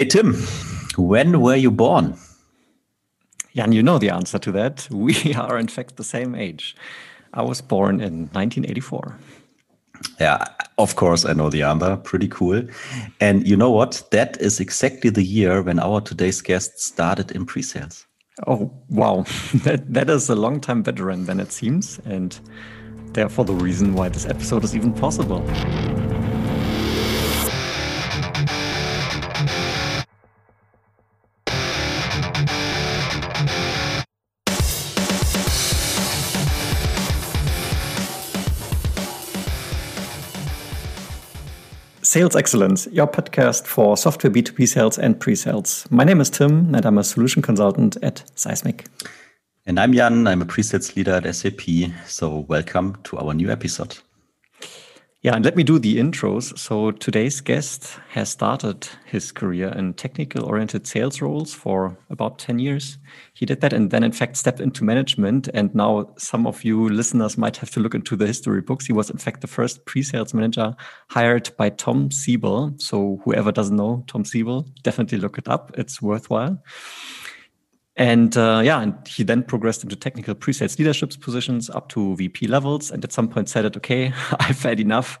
Hey, Tim, when were you born? Jan, you know the answer to that. We are, in fact, the same age. I was born in 1984. Yeah, of course, I know the answer. Pretty cool. And you know what? That is exactly the year when our today's guest started in pre sales. Oh, wow. that, that is a long time veteran, than it seems. And therefore, the reason why this episode is even possible. Sales Excellence, your podcast for software B2B sales and pre sales. My name is Tim, and I'm a solution consultant at Seismic. And I'm Jan, I'm a pre sales leader at SAP. So, welcome to our new episode. Yeah, and let me do the intros. So today's guest has started his career in technical oriented sales roles for about 10 years. He did that and then, in fact, stepped into management. And now some of you listeners might have to look into the history books. He was, in fact, the first pre sales manager hired by Tom Siebel. So whoever doesn't know Tom Siebel, definitely look it up. It's worthwhile. And uh, yeah, and he then progressed into technical pre-sales leadership positions up to VP levels. And at some point said, it, okay, I've had enough.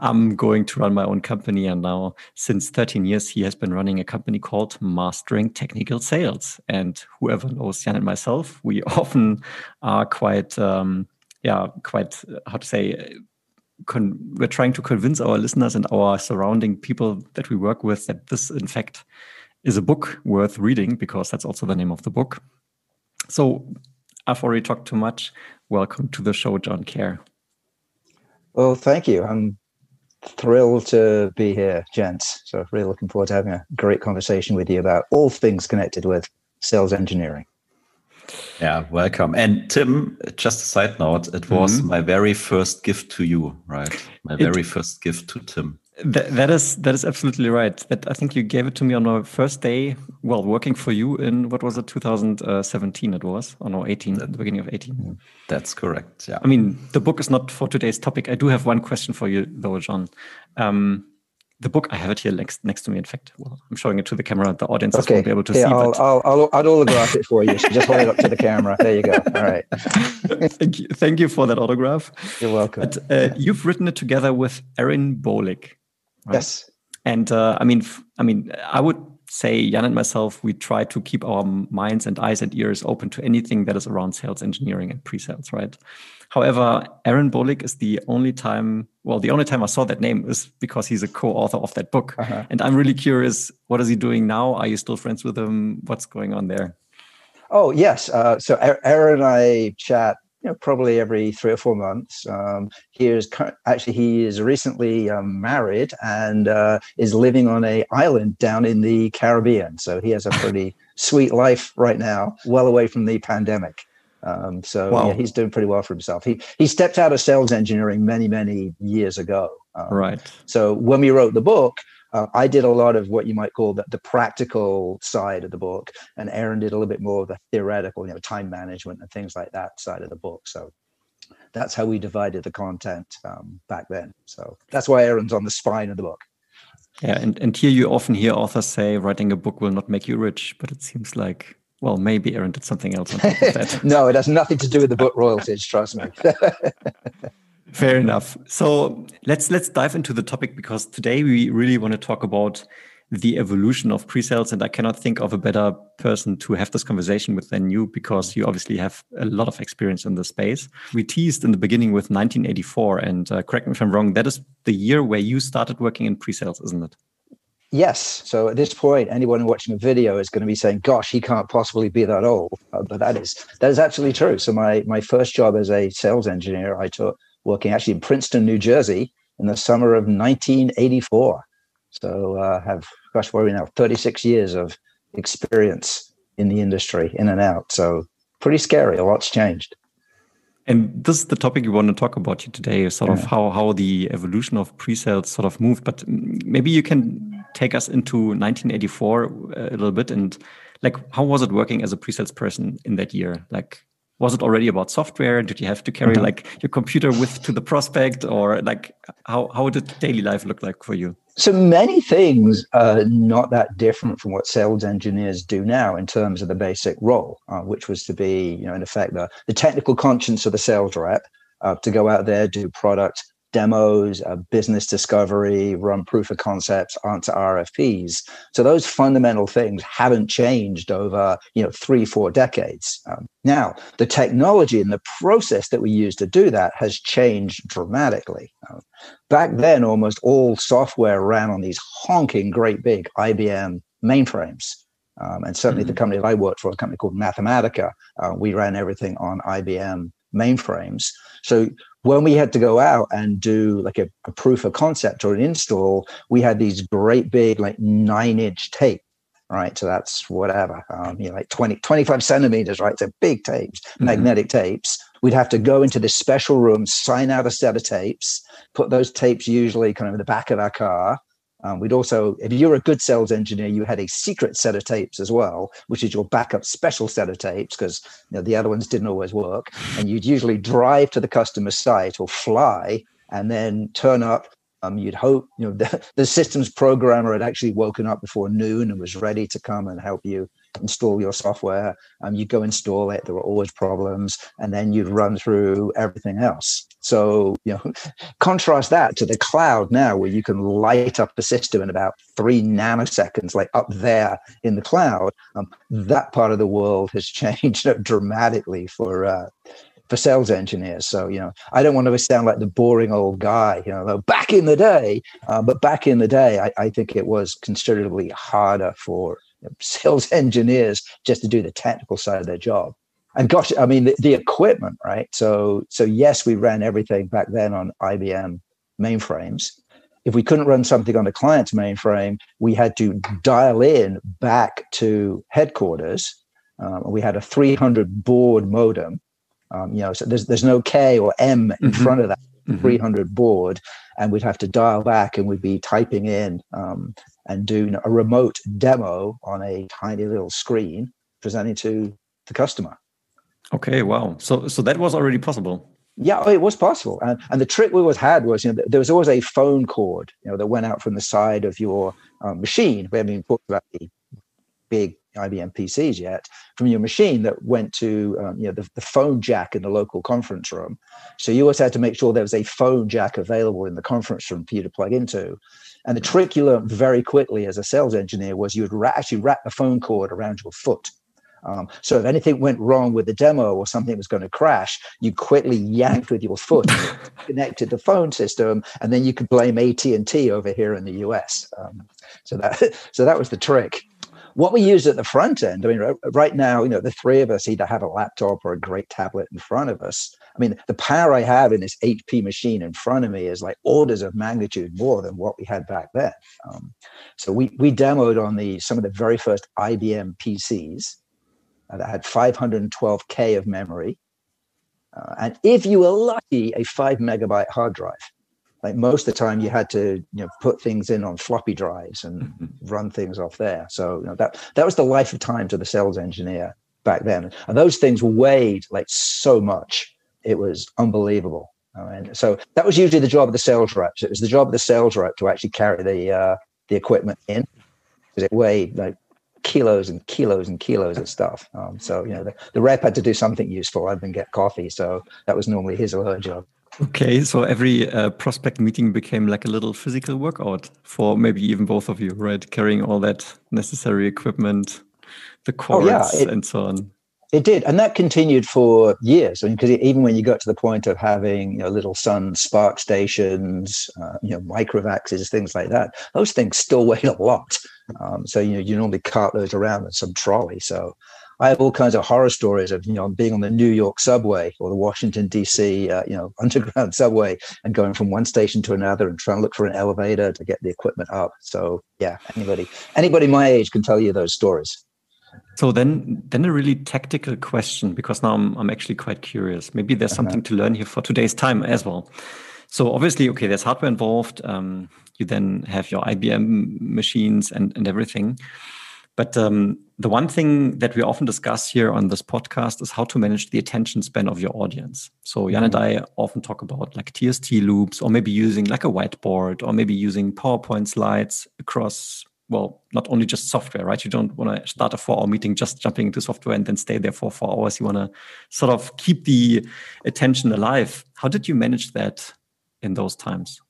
I'm going to run my own company. And now, since 13 years, he has been running a company called Mastering Technical Sales. And whoever knows Jan and myself, we often are quite, um, yeah, quite, how to say, con- we're trying to convince our listeners and our surrounding people that we work with that this, in fact, is a book worth reading because that's also the name of the book. So I've already talked too much. Welcome to the show, John Care. Well, thank you. I'm thrilled to be here, gents. So really looking forward to having a great conversation with you about all things connected with sales engineering. Yeah, welcome. And Tim, just a side note, it was mm-hmm. my very first gift to you, right? My very first gift to Tim. That, that is that is absolutely right. That I think you gave it to me on our first day, well, working for you in what was it, 2017? It was, or no, 18, that, the beginning of 18. That's correct. Yeah. I mean, the book is not for today's topic. I do have one question for you, though, John. Um, the book I have it here next next to me. In fact, well, I'm showing it to the camera. The audience okay. won't be able to yeah, see. I'll, I'll, I'll, I'll autograph it for you. So just hold it up to the camera. There you go. All right. thank you. Thank you for that autograph. You're welcome. But, uh, you've written it together with Aron Bohlig. Right? Yes. And uh, I mean, I mean, I would say Jan and myself, we try to keep our minds and eyes and ears open to anything that is around sales engineering and pre-sales, right? However, Aron Bohlig is the only time, well, the only time I saw that name is because he's a co-author of that book. Uh-huh. And I'm really curious, what is he doing now? Are you still friends with him? What's going on there? Oh, yes. Uh, so Aron and I chat you know, probably every three or four months. Um, he is actually he is recently um, married and uh, is living on a island down in the Caribbean. So he has a pretty sweet life right now, well away from the pandemic. Um, so wow. yeah, he's doing pretty well for himself. He he stepped out of sales engineering many many years ago. Um, right. So when we wrote the book, uh, I did a lot of what you might call the, the practical side of the book, and Aron did a little bit more of the theoretical, you know, time management and things like that side of the book. So that's how we divided the content um, back then. So that's why Aron's on the spine of the book. Yeah, and, and here you often hear authors say writing a book will not make you rich, but it seems like well, maybe Aaron did something else on top of that. no, it has nothing to do with the book royalties. Trust me. Fair enough. So let's let's dive into the topic because today we really want to talk about the evolution of pre-sales and i cannot think of a better person to have this conversation with than you because you obviously have a lot of experience in the space we teased in the beginning with 1984 and uh, correct me if i'm wrong that is the year where you started working in pre-sales isn't it Yes. So at this point, anyone watching a video is going to be saying, "Gosh, he can't possibly be that old." Uh, but that is that is actually true. So my my first job as a sales engineer, I took working actually in Princeton, New Jersey, in the summer of 1984. So uh, have gosh, what are we now? 36 years of experience in the industry, in and out. So pretty scary. A lot's changed. And this is the topic we want to talk about today, sort yeah. of how how the evolution of pre-sales sort of moved. But maybe you can take us into 1984 uh, a little bit and like how was it working as a pre-sales person in that year? Like was it already about software did you have to carry mm -hmm. like your computer with to the prospect or like how how did daily life look like for you So many things are not that different from what sales engineers do now in terms of the basic role, uh, which was to be, you know, in effect, the, the technical conscience of the sales rep, uh, to go out there, do product demos, uh, business discovery, run proof of concepts, answer RFPs. So those fundamental things haven't changed over you know three, four decades. Um, now the technology and the process that we use to do that has changed dramatically. Uh, back then, almost all software ran on these honking, great big IBM mainframes. Um, and certainly mm-hmm. the company that I worked for, a company called Mathematica, uh, we ran everything on IBM mainframes. So when we had to go out and do like a, a, proof of concept or an install, we had these great big like nine inch tape, right? So that's whatever, um, you know, like 20, 25 centimeters, right? So big tapes, mm-hmm. magnetic tapes. We'd have to go into this special room, sign out a set of tapes, put those tapes usually kind of in the back of our car, um, we'd also, if you're a good sales engineer, you had a secret set of tapes as well, which is your backup special set of tapes because you know, the other ones didn't always work. And you'd usually drive to the customer site or fly and then turn up. Um, you'd hope you know the, the systems programmer had actually woken up before noon and was ready to come and help you install your software. Um, you go install it. There were always problems, and then you'd run through everything else. So you know, contrast that to the cloud now, where you can light up the system in about three nanoseconds, like up there in the cloud. Um, that part of the world has changed dramatically for. Uh, for sales engineers. So, you know, I don't want to sound like the boring old guy, you know, back in the day, uh, but back in the day, I, I, think it was considerably harder for sales engineers just to do the technical side of their job. And gosh, I mean, the, the equipment, right? So, so yes, we ran everything back then on IBM mainframes. If we couldn't run something on the client's mainframe, we had to dial in back to headquarters. Um, we had a 300 baud modem. Um, you know, so there's there's no K or M in mm-hmm. front of that mm-hmm. 300 baud, and we'd have to dial back and we'd be typing in um, and do a remote demo on a tiny little screen presenting to the customer. Okay, wow. So so that was already possible. Yeah, it was possible. And and the trick we always had was, you know, there was always a phone cord, you know, that went out from the side of your um, machine. We haven't even talked about the big IBM PCs yet, from your machine that went to um, you know the, the phone jack in the local conference room. So you always had to make sure there was a phone jack available in the conference room for you to plug into. And the trick you learned very quickly as a sales engineer was you would ra- actually wrap the phone cord around your foot. Um, so if anything went wrong with the demo or something was going to crash, you quickly yanked with your foot, connected the phone system, and then you could blame AT and T over here in the US. Um, so that so that was the trick what we use at the front end, I mean, right now, you know, the three of us either have a laptop or a great tablet in front of us. I mean, the power I have in this HP machine in front of me is like orders of magnitude more than what we had back then. Um, so we we demoed on the some of the very first IBM PCs uh, that had 512k of memory, uh, and if you were lucky, a five megabyte hard drive like most of the time you had to you know put things in on floppy drives and mm-hmm. run things off there. So you know that that was the life of time to the sales engineer back then. And those things weighed like so much. It was unbelievable. I mean, so that was usually the job of the sales reps. It was the job of the sales rep to actually carry the uh, the equipment in because it weighed like kilos and kilos and kilos of stuff. Um, so you know the, the rep had to do something useful. Other than get coffee so that was normally his or her job Okay, so every uh, prospect meeting became like a little physical workout for maybe even both of you, right? Carrying all that necessary equipment, the cords, oh, yeah, it, and so on. It did, and that continued for years. I mean, because even when you got to the point of having you know, little Sun SPARCstations, uh, you know, MicroVAXes, things like that, those things still weighed a lot. Um, so you know, you normally cart those around in some trolley. So I have all kinds of horror stories of you know being on the New York subway or the Washington D.C. Uh, you know underground subway and going from one station to another and trying to look for an elevator to get the equipment up. So yeah, anybody anybody my age can tell you those stories. So then, then a really tactical question because now I'm I'm actually quite curious. Maybe there's uh-huh. something to learn here for today's time as well. So obviously, okay, there's hardware involved. Um, you then have your IBM machines and and everything. But um, the one thing that we often discuss here on this podcast is how to manage the attention span of your audience. So Jan and mm-hmm. I often talk about like TST loops or maybe using like a whiteboard or maybe using PowerPoint slides across well, not only just software, right? You don't want to start a four hour meeting just jumping into software and then stay there for four hours. You want to sort of keep the attention alive. How did you manage that in those times?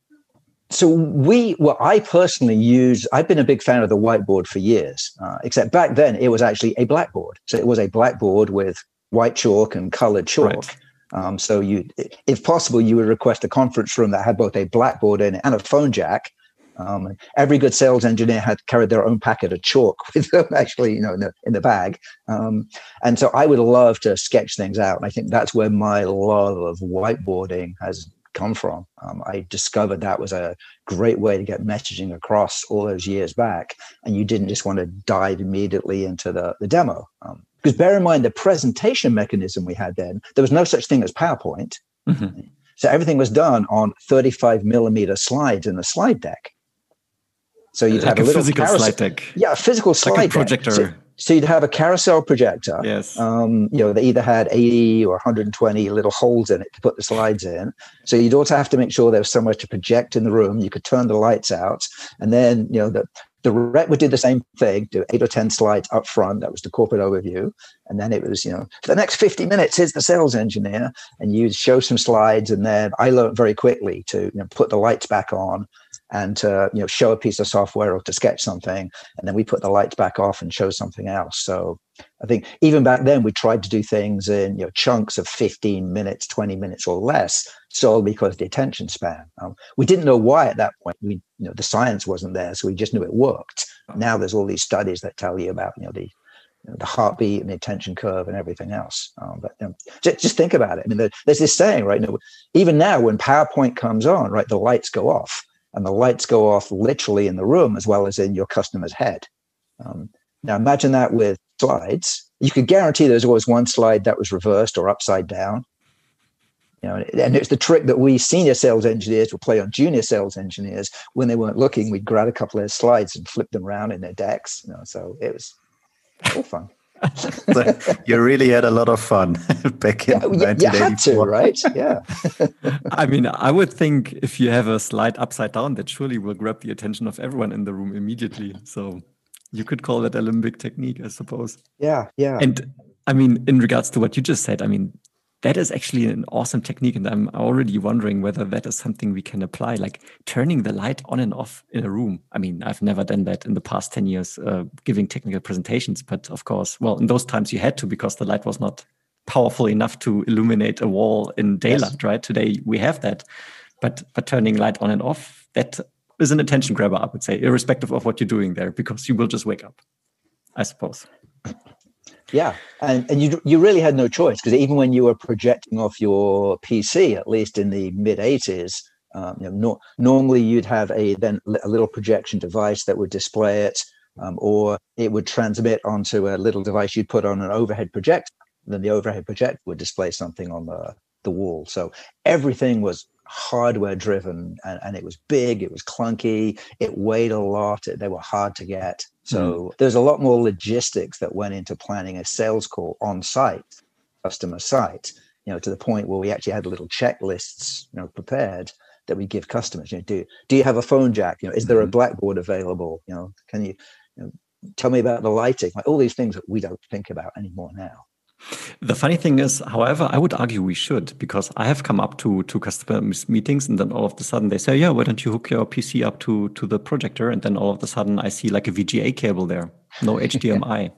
So we well i personally use i've been a big fan of the whiteboard for years uh, except back then it was actually a blackboard. So it was a blackboard with white chalk and colored chalk. Right. um, so you if possible you would request a conference room that had both a blackboard in it and a phone jack. Um, every good sales engineer had carried their own packet of chalk with them actually you know in the, in the bag. Um, and so i would love to sketch things out and i think that's where my love of whiteboarding has come from. Um, I discovered that was a great way to get messaging across all those years back. And you didn't just want to dive immediately into the, the demo. Um, because bear in mind the presentation mechanism we had then, there was no such thing as PowerPoint. Mm-hmm. So everything was done on 35 millimeter slides in the slide deck. So you'd like have a, a little physical carousel. slide deck. Yeah, a physical slide like a projector. So, so you'd have a carousel projector. Yes. Um, you know, they either had 80 or 120 little holes in it to put the slides in. So you'd also have to make sure there was somewhere to project in the room. You could turn the lights out. And then, you know, the, the rep would do the same thing, do eight or 10 slides up front. That was the corporate overview. And then it was, you know, for the next 50 minutes, here's the sales engineer. And you'd show some slides. And then I learned very quickly to you know, put the lights back on and to you know show a piece of software or to sketch something and then we put the lights back off and show something else so i think even back then we tried to do things in you know chunks of 15 minutes 20 minutes or less solely because the attention span um, we didn't know why at that point we you know the science wasn't there so we just knew it worked now there's all these studies that tell you about you know the the heartbeat and the attention curve and everything else. Um, but you know, just, just, think about it. I mean, there's this saying, right? You know, even now, when PowerPoint comes on, right, the lights go off and the lights go off literally in the room as well as in your customer's head. Um, now imagine that with slides. You could guarantee there's always one slide that was reversed or upside down. You know, and it's the trick that we senior sales engineers will play on junior sales engineers when they weren't looking. We'd grab a couple of slides and flip them around in their decks. You know, so it was all fun. so you really had a lot of fun back in yeah, 1984. You had to, right? Yeah. I mean, I would think if you have a slide upside down, that surely will grab the attention of everyone in the room immediately. So you could call that a limbic technique, I suppose. Yeah, yeah. And I mean, in regards to what you just said, I mean, that is actually an awesome technique and i'm already wondering whether that is something we can apply like turning the light on and off in a room. I mean i've never done that in the past 10 years uh, giving technical presentations but of course well in those times you had to because the light was not powerful enough to illuminate a wall in daylight yes. right? Today we have that. But but turning light on and off that is an attention grabber i would say irrespective of what you're doing there because you will just wake up i suppose yeah, and and you you really had no choice because even when you were projecting off your PC, at least in the mid '80s, um, you know, no, normally you'd have a then a little projection device that would display it, um, or it would transmit onto a little device you'd put on an overhead projector. Then the overhead projector would display something on the the wall. So everything was hardware driven and, and, it was big, it was clunky, it weighed a lot, they were hard to get. So mm. there's a lot more logistics that went into planning a sales call on site, customer site, you know, to the point where we actually had little checklists, you know, prepared that we give customers. You know, do do you have a phone jack? You know, is there a mm-hmm. blackboard available? You know, can you, you know, tell me about the lighting? Like all these things that we don't think about anymore now. The funny thing is, however, I would argue we should because I have come up to to customer meetings and then all of a sudden they say, "Yeah, why don't you hook your PC up to to the projector?" And then all of a sudden I see like a VGA cable there, no HDMI.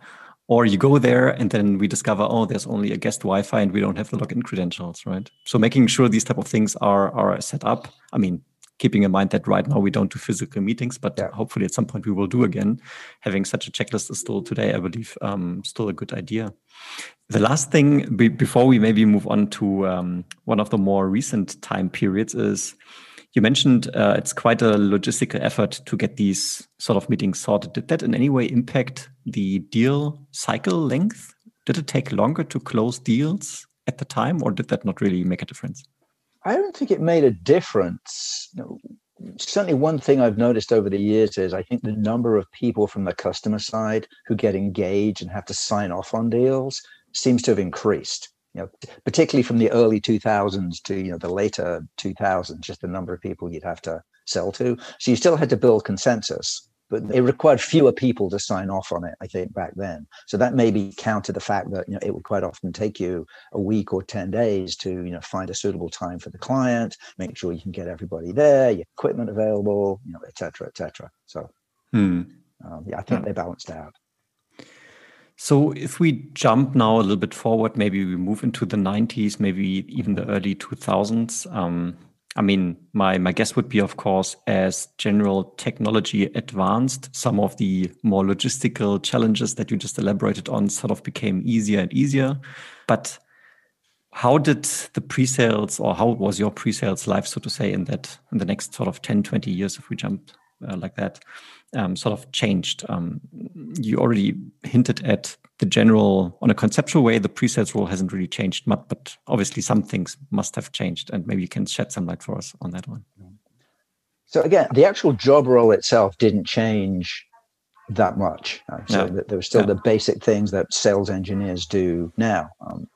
Or you go there and then we discover, oh, there's only a guest Wi-Fi and we don't have the login credentials, right? So making sure these type of things are are set up. I mean, keeping in mind that right now we don't do physical meetings, but yeah. hopefully at some point we will do again. Having such a checklist is still today, I believe, um, still a good idea. The last thing be, before we maybe move on to um, one of the more recent time periods is you mentioned uh, it's quite a logistical effort to get these sort of meetings sorted. Did that in any way impact the deal cycle length? Did it take longer to close deals at the time, or did that not really make a difference? I don't think it made a difference. certainly one thing I've noticed over the years is I think the number of people from the customer side who get engaged and have to sign off on deals seems to have increased. You know, particularly from the early 2000s to you know the later 2000s, just the number of people you'd have to sell to. So you still had to build consensus, but it required fewer people to sign off on it, I think, back then. So that maybe counter the fact that you know it would quite often take you a week or 10 days to you know find a suitable time for the client, make sure you can get everybody there, your equipment available, you know, et cetera, et cetera. So hmm. um, yeah, I think they balanced out. So if we jump now a little bit forward, maybe we move into the 90s, maybe even the early 2000s. Um, I mean, my my guess would be, of course, as general technology advanced, some of the more logistical challenges that you just elaborated on sort of became easier and easier. But how did the pre-sales or how was your pre-sales life, so to say, in that in the next sort of 10, 20 years, if we jump uh, like that, um, sort of changed? Um, you already hinted at the general, on a conceptual way, the pre-sales role hasn't really changed much, but obviously some things must have changed, and maybe you can shed some light for us on that one. So again, the actual job role itself didn't change that much. So yeah. there were still the basic things that sales engineers do now. Um,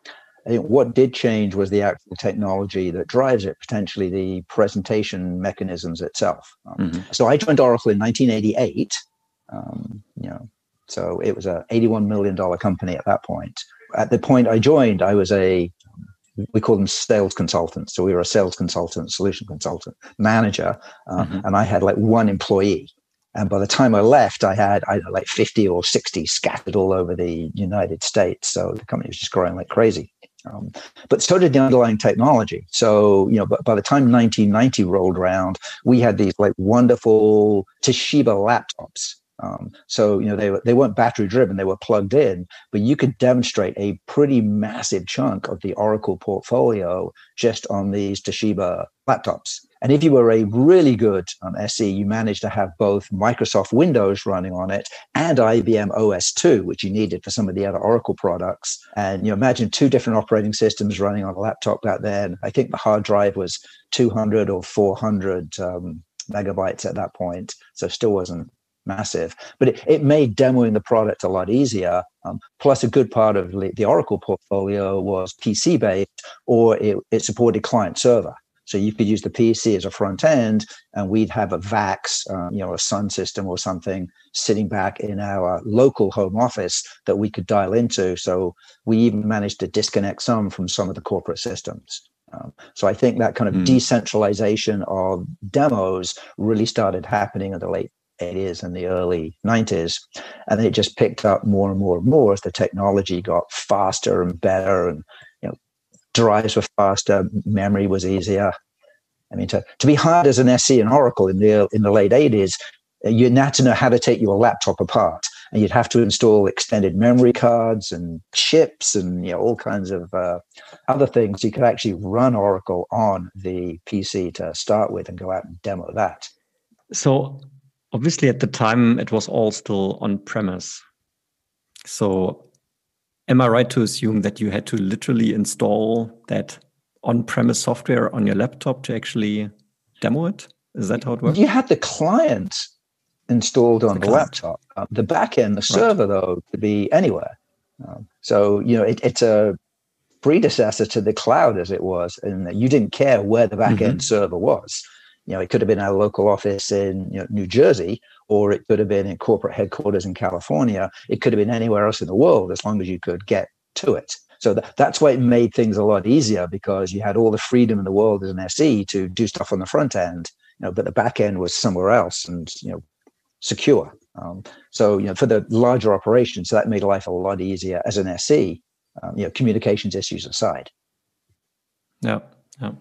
I think what did change was the actual technology that drives it, potentially the presentation mechanisms itself. Um, mm-hmm. So I joined Oracle in 1988. Um, you know, so it was a 81 million dollar company at that point. At the point I joined, I was a we call them sales consultants. So we were a sales consultant, solution consultant, manager, uh, mm-hmm. and I had like one employee. And by the time I left, I had I know, like 50 or 60 scattered all over the United States. So the company was just growing like crazy. Um, but so did the underlying technology. So, you know, but by the time 1990 rolled around, we had these like wonderful Toshiba laptops um, so you know they they weren't battery driven; they were plugged in. But you could demonstrate a pretty massive chunk of the Oracle portfolio just on these Toshiba laptops. And if you were a really good um, SE, you managed to have both Microsoft Windows running on it and IBM OS2, which you needed for some of the other Oracle products. And you imagine two different operating systems running on a laptop back then. I think the hard drive was 200 or 400 um, megabytes at that point, so still wasn't massive. But it, it made demoing the product a lot easier. Um, plus, a good part of the Oracle portfolio was PC based or it, it supported client server. So you could use the PC as a front end, and we'd have a VAX, um, you know, a Sun system or something sitting back in our local home office that we could dial into. So we even managed to disconnect some from some of the corporate systems. Um, so I think that kind of mm. decentralization of demos really started happening in the late 80s and the early 90s. And then it just picked up more and more and more as the technology got faster and better and drives were faster, memory was easier. I mean, to, to be hired as an SE in Oracle in the in the late 80s, you had to know how to take your laptop apart. And you'd have to install extended memory cards and chips and you know all kinds of uh, other things. You could actually run Oracle on the PC to start with and go out and demo that. So obviously at the time it was all still on premise. So am I right to assume that you had to literally install that on-premise software on your laptop to actually demo it? Is that how it works? You had the client installed on the, the laptop. Uh, the backend, the server, right. though, could be anywhere. Um, so you know, it, it's a predecessor to the cloud, as it was, and you didn't care where the backend mm-hmm. server was you know, it could have been our local office in you know, New Jersey, or it could have been in corporate headquarters in California. It could have been anywhere else in the world as long as you could get to it. So th- that's why it made things a lot easier because you had all the freedom in the world as an SE to do stuff on the front end, you know, but the back end was somewhere else and you know secure. Um, so you know, for the larger operations, that made life a lot easier as an SE. Um, you know, communications issues aside. Yeah, yeah.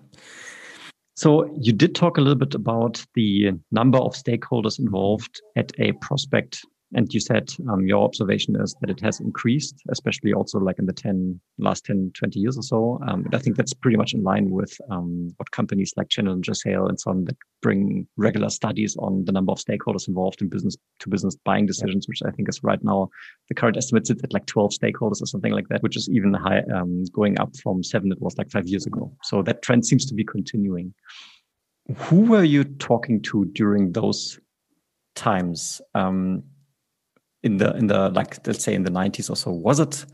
So you did talk a little bit about the number of stakeholders involved at a prospect and you said um, your observation is that it has increased, especially also like in the 10, last 10, 20 years or so. Um, I think that's pretty much in line with um, what companies like Challenger Sale and so on that bring regular studies on the number of stakeholders involved in business to business buying decisions, which I think is right now the current estimate sits at like 12 stakeholders or something like that, which is even high, um, going up from seven it was like five years ago. So that trend seems to be continuing. who were you talking to during those times? Um, in the in the like let's say in the 90s or so was it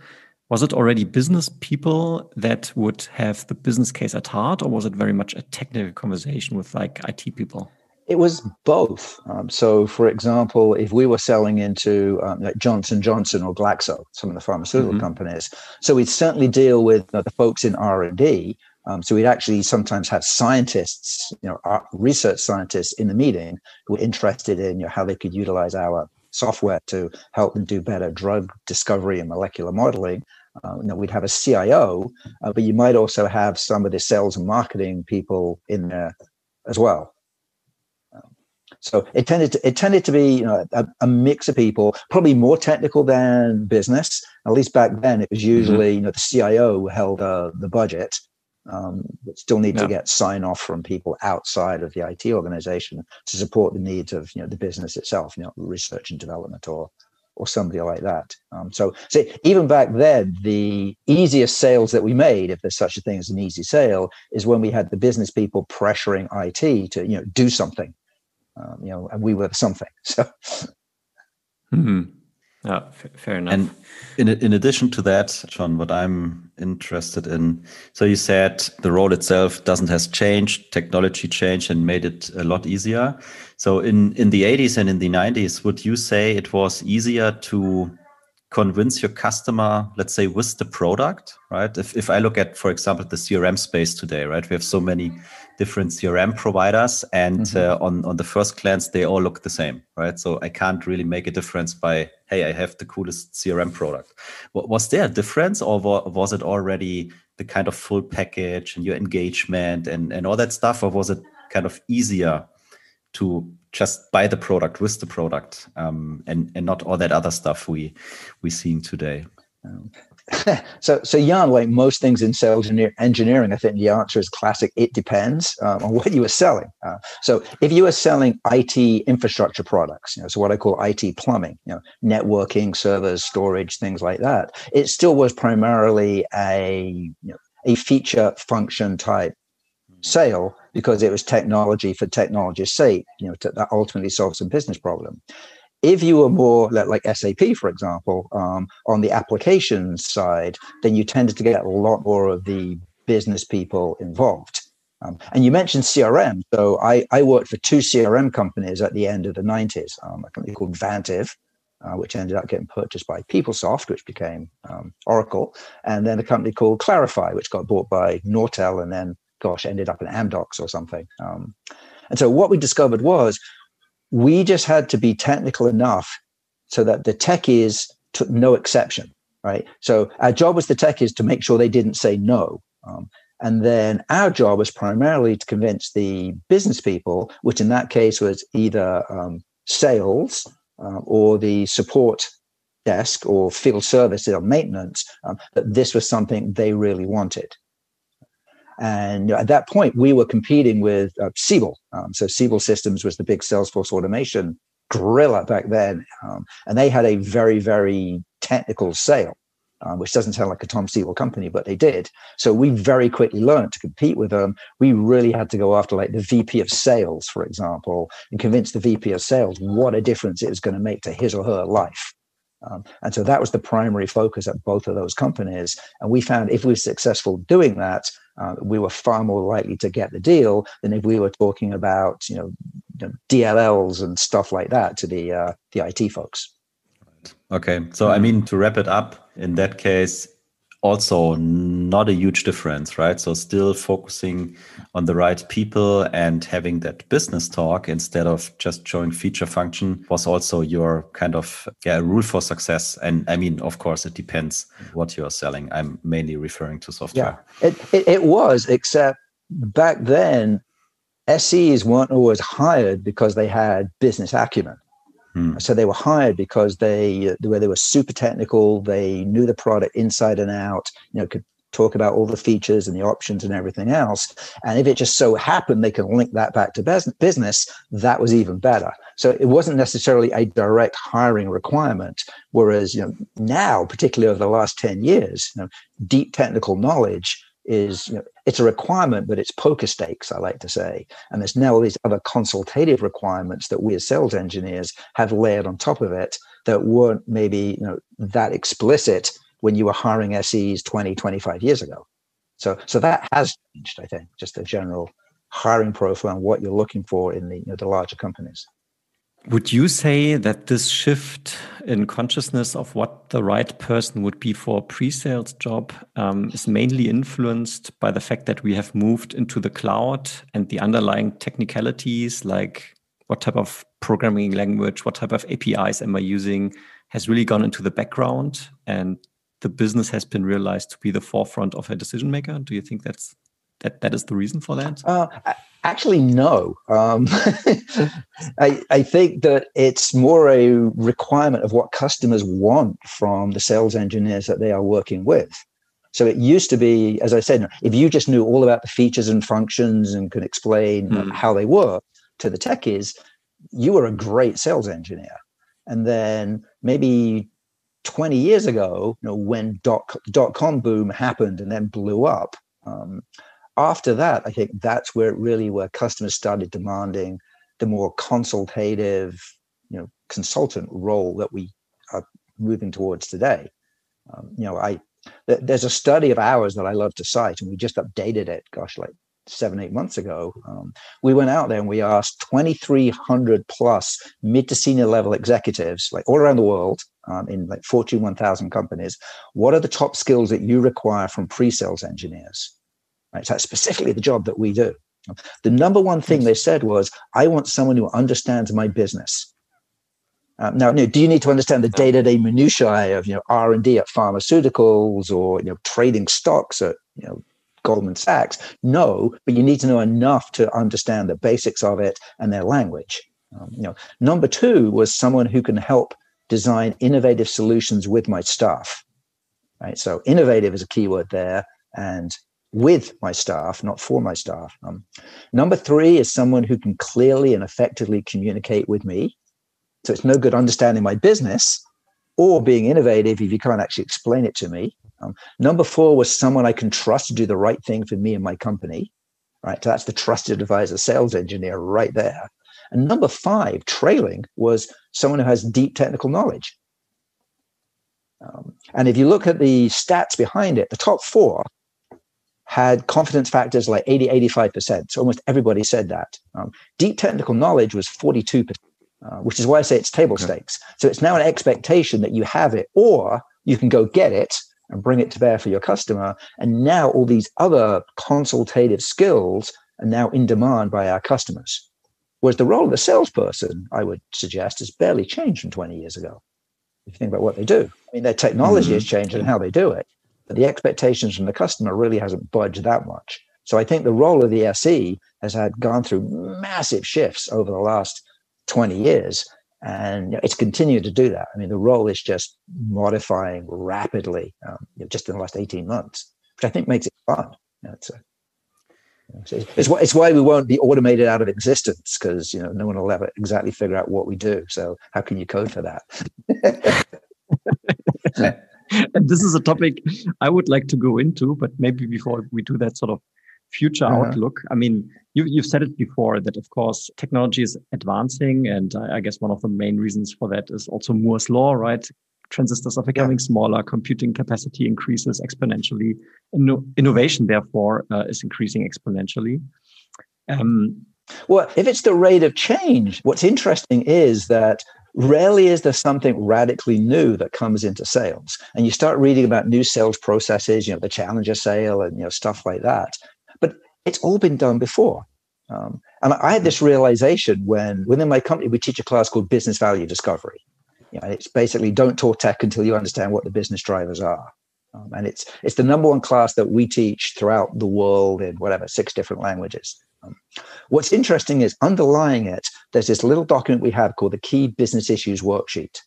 was it already business people that would have the business case at heart or was it very much a technical conversation with like it people? It was both. Um, so for example if we were selling into um, like johnson johnson or glaxo some of the pharmaceutical mm -hmm. companies so we'd certainly deal with uh, the folks in r&d um, so we'd actually sometimes have scientists you know research scientists in the meeting who were interested in you know, how they could utilize our software to help them do better drug discovery and molecular modeling. Uh, you know, we'd have a CIO, uh, but you might also have some of the sales and marketing people in there as well. Um, so it tended to it tended to be you know, a, a, mix of people, probably more technical than business. At least back then, it was mm-hmm. usually mm-hmm. you know the CIO held uh, the budget, um, but still need yeah. to get sign off from people outside of the IT organization to support the needs of you know the business itself, you know, research and development or or somebody like that. Um, so, so even back then, the easiest sales that we made, if there's such a thing as an easy sale, is when we had the business people pressuring IT to you know do something, um, you know, and we were something. So. hmm yeah, fair enough. And in in addition to that, John, what I'm interested in, so you said the role itself doesn't has changed, technology changed and made it a lot easier. So in in the 80s and in the 90s, would you say it was easier to convince your customer, let's say, with the product, right? If, if I look at, for example, the CRM space today, right? We have so many different CRM providers, and mm-hmm. uh, on, on the first glance, they all look the same, right? So I can't really make a difference by, hey, I have the coolest CRM product. Was there a difference, or was it already the kind of full package and your engagement and, and all that stuff, or was it kind of easier to just buy the product with the product um, and and not all that other stuff we we seeing today um, so so Jan, like most things in sales engineering, I think the answer is classic. It depends um, on what you are selling. Uh, so if you are selling IT infrastructure products, you know, so what I call IT plumbing, you know, networking, servers, storage, things like that, it still was primarily a you know, a feature function type sale because it was technology for technology's sake, you know, to, that ultimately solves some business problem. If you were more like SAP, for example, um, on the applications side, then you tended to get a lot more of the business people involved. Um, and you mentioned CRM. So I, I, worked for two CRM companies at the end of the 90s, um, a company called Vantive, uh, which ended up getting purchased by PeopleSoft, which became um, Oracle, and then a company called Clarify, which got bought by Nortel and then gosh, ended up in Amdocs or something. Um, and so what we discovered was we just had to be technical enough so that the techies took no exception, right? So our job as the techies to make sure they didn't say no. Um, and then our job was primarily to convince the business people, which in that case was either um, sales uh, or the support desk or field services or maintenance, um, that this was something they really wanted. And at that point, we were competing with uh, Siebel. Um, so Siebel Systems was the big Salesforce automation gorilla back then. Um, and they had a very, very technical sale, uh, which doesn't sound like a Tom Siebel company, but they did. So we very quickly learned to compete with them. We really had to go after like the VP of sales, for example, and convince the VP of sales what a difference it was going to make to his or her life. Um, and so that was the primary focus at both of those companies. And we found if we were successful doing that, uh, we were far more likely to get the deal than if we were talking about you know, you know DLLs and stuff like that to the uh, the IT folks. Okay, so I mean to wrap it up, in that case, also not a huge difference, right? So still focusing on the right people and having that business talk instead of just showing feature function was also your kind of yeah, rule for success. And I mean, of course, it depends what you're selling. I'm mainly referring to software. Yeah, it, it, it was, except back then, SEs weren't always hired because they had business acumen. Hmm. So they were hired because they where they were super technical. They knew the product inside and out. You know, could talk about all the features and the options and everything else. And if it just so happened they could link that back to business, that was even better. So it wasn't necessarily a direct hiring requirement. Whereas you know now, particularly over the last ten years, you know, deep technical knowledge is you know, it's a requirement, but it's poker stakes, I like to say. And there's now all these other consultative requirements that we as sales engineers have layered on top of it that weren't maybe you know that explicit when you were hiring SEs 20, 25 years ago. So so that has changed, I think, just the general hiring profile and what you're looking for in the, you know, the larger companies. Would you say that this shift in consciousness of what the right person would be for a pre-sales job um, is mainly influenced by the fact that we have moved into the cloud and the underlying technicalities, like what type of programming language, what type of APIs am I using, has really gone into the background, and the business has been realized to be the forefront of a decision maker? Do you think that's that that is the reason for that? Uh, actually, no. Um, I, I think that it's more a requirement of what customers want from the sales engineers that they are working with. So it used to be, as I said, if you just knew all about the features and functions and could explain mm. how they work to the techies, you were a great sales engineer. And then maybe 20 years ago, you know, when dot, dot com boom happened and then blew up, um, after that, I think that's where really where customers started demanding the more consultative, you know, consultant role that we are moving towards today. Um, you know, I th- there's a study of ours that I love to cite, and we just updated it. Gosh, like seven, eight months ago. Um, we went out there and we asked 2,300 plus mid to senior level executives, like all around the world, um, in like Fortune 1000 companies, what are the top skills that you require from pre-sales engineers? Right? So that's specifically the job that we do. The number one thing they said was, I want someone who understands my business. Um, now, you know, do you need to understand the day-to-day minutiae of you know R and D at pharmaceuticals or you know trading stocks at you know Goldman Sachs? No, but you need to know enough to understand the basics of it and their language. Um, you know, number two was someone who can help design innovative solutions with my staff. Right, so innovative is a keyword there, and with my staff, not for my staff. Um, number three is someone who can clearly and effectively communicate with me. So it's no good understanding my business or being innovative if you can't actually explain it to me. Um, number four was someone I can trust to do the right thing for me and my company. Right. So that's the trusted advisor sales engineer right there. And number five, trailing, was someone who has deep technical knowledge. Um, and if you look at the stats behind it, the top four had confidence factors like 80, 85%. So almost everybody said that. Um, deep technical knowledge was 42%, uh, which is why I say it's table okay. stakes. So it's now an expectation that you have it, or you can go get it and bring it to bear for your customer. And now all these other consultative skills are now in demand by our customers. Whereas the role of the salesperson, I would suggest, has barely changed from 20 years ago. If you think about what they do, I mean, their technology mm-hmm. has changed and how they do it but the expectations from the customer really hasn't budged that much. So I think the role of the SE has had gone through massive shifts over the last 20 years. And it's continued to do that. I mean, the role is just modifying rapidly um, just in the last 18 months, which I think makes it fun. You know, it's, a, it's, why, it's why we won't be automated out of existence because you know no one will ever exactly figure out what we do. So how can you code for that? and this is a topic I would like to go into, but maybe before we do that sort of future uh-huh. outlook, I mean, you, you've said it before that, of course, technology is advancing. And I, I guess one of the main reasons for that is also Moore's Law, right? Transistors are becoming yeah. smaller, computing capacity increases exponentially. Inno- innovation, therefore, uh, is increasing exponentially. Um, well, if it's the rate of change, what's interesting is that rarely is there something radically new that comes into sales. And you start reading about new sales processes, you know, the challenger sale and you know stuff like that. But it's all been done before. Um, and I had this realization when within my company we teach a class called business value discovery. You know, it's basically don't talk tech until you understand what the business drivers are. Um, and it's it's the number one class that we teach throughout the world in whatever six different languages. Um, what's interesting is underlying it, there's this little document we have called the Key Business Issues Worksheet.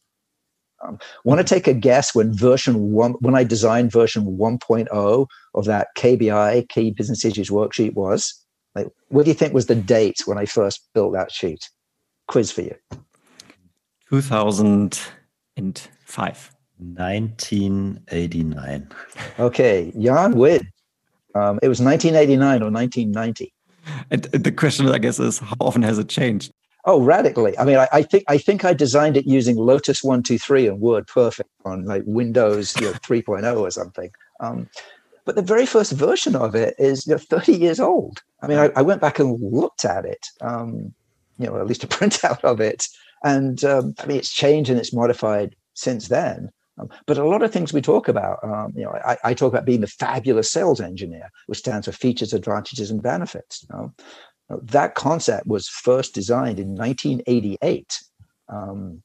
Um, want to take a guess when version one, when I designed version 1.0 of that KBI, Key Business Issues Worksheet was? Like, what do you think was the date when I first built that sheet? Quiz for you. 2005. 1989. Okay, Jan Wid. Um, it was 1989 or 1990. And the question, I guess, is how often has it changed? Oh, radically. I mean, I, I, think I think I designed it using Lotus one two three and Word Perfect on like Windows you know, 3.0 or something. Um, but the very first version of it is you know, 30 years old. I mean, I, I went back and looked at it, um, you know, at least a printout of it, and um, I mean, it's changed and it's modified since then. Um, but a lot of things we talk about, um, you know, I, I, talk about being the fabulous sales engineer, which stands for features, advantages, and benefits. You know? That concept was first designed in 1988 um,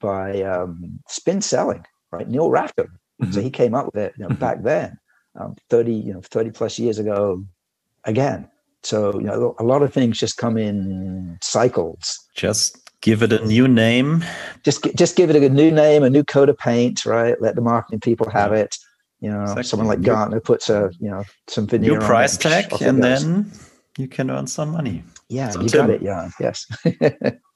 by um, Spin Selling, right? Neil Rackham. Mm-hmm. So he came up with it you know, mm-hmm. back then, um, 30, you know, 30 plus years ago. Again, so you know, a lot of things just come in cycles. Just give it a new name just just give it a new name a new coat of paint right let the marketing people have it you know exactly. someone like gartner puts a you know some veneer new price tag and then you can earn some money yeah so you got it yeah yes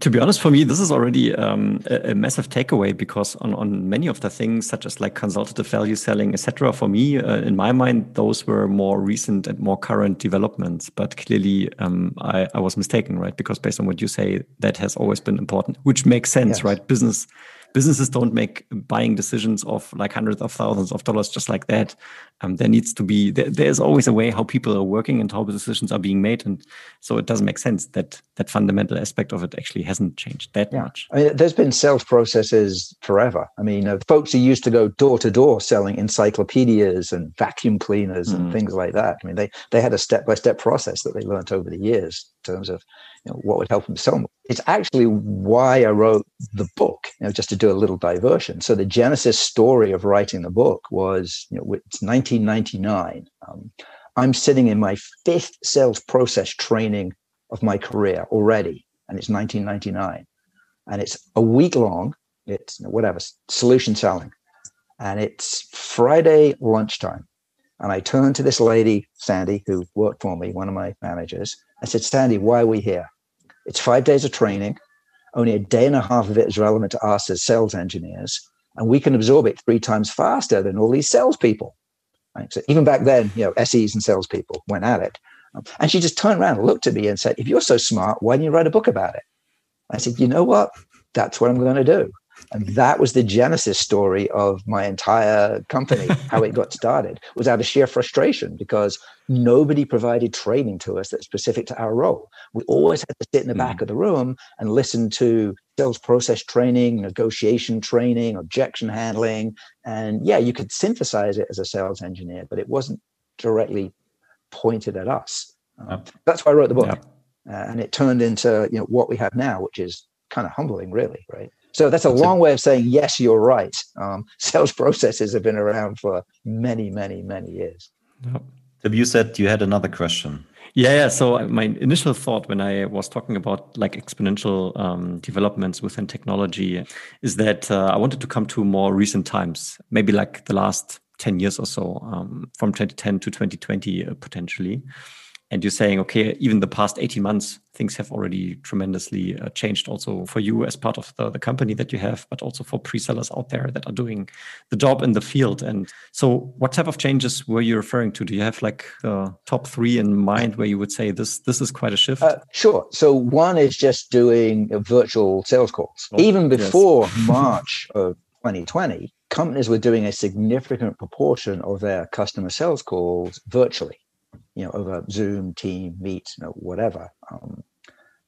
to be honest, for me, this is already um, a, a, massive takeaway because on, on many of the things, such as like consultative value selling, etc., for me, uh, in my mind, those were more recent and more current developments. But clearly, um, I, I, was mistaken, right? Because based on what you say, that has always been important, which makes sense, yes. right? Business businesses don't make buying decisions of like hundreds of thousands of dollars just like that. Um, there needs to be there, there's always a way how people are working and how decisions are being made, and so it doesn't make sense that that fundamental aspect of it actually hasn't changed that yeah. much. I mean, there's been sales processes forever. I mean, uh, folks who used to go door to door selling encyclopedias and vacuum cleaners mm. and things like that. I mean, they they had a step by step process that they learned over the years in terms of you know, what would help them sell more. It's actually why I wrote the book, you know, just to do a little diversion. So the genesis story of writing the book was, you know, it's 1999. Um, I'm sitting in my fifth sales process training of my career already, and it's 1999, and it's a week long. It's whatever solution selling, and it's Friday lunchtime. And I turned to this lady, Sandy, who worked for me, one of my managers. I said, Sandy, why are we here? It's five days of training. Only a day and a half of it is relevant to us as sales engineers, and we can absorb it three times faster than all these salespeople. Right? So even back then, you know, SEs and salespeople went at it. And she just turned around looked at me and said, "If you're so smart, why don't you write a book about it?" I said, "You know what? That's what I'm going to do." And that was the genesis story of my entire company, how it got started, was out of sheer frustration because nobody provided training to us that's specific to our role. We always had to sit in the back mm. of the room and listen to sales process training, negotiation training, objection handling. And yeah, you could synthesize it as a sales engineer, but it wasn't directly pointed at us. Um, that's why I wrote the book. Uh, and it turned into you know what we have now, which is kind of humbling, really, right? So that's a that's long a, way of saying, yes, you're right. Um, sales processes have been around for many, many, many years. Yep. You said you had another question. Yeah, yeah. So uh, my initial thought when I was talking about like exponential um, developments within technology is that uh, I wanted to come to more recent times, maybe like the last 10 years or so, um, from 2010 to 2020 uh, potentially and you're saying, okay, even the past 18 months, things have already tremendously uh, changed also for you as part of the, the company that you have, but also for pre-sellers out there that are doing the job in the field. And so what type of changes were you referring to? Do you have like uh, top three in mind where you would say this, this is quite a shift? Uh, sure. So one is just doing virtual sales calls. Oh, even before yes. March of 2020, companies were doing a significant proportion of their customer sales calls virtually you know, over Zoom, Team, Meet, you know, whatever. Um,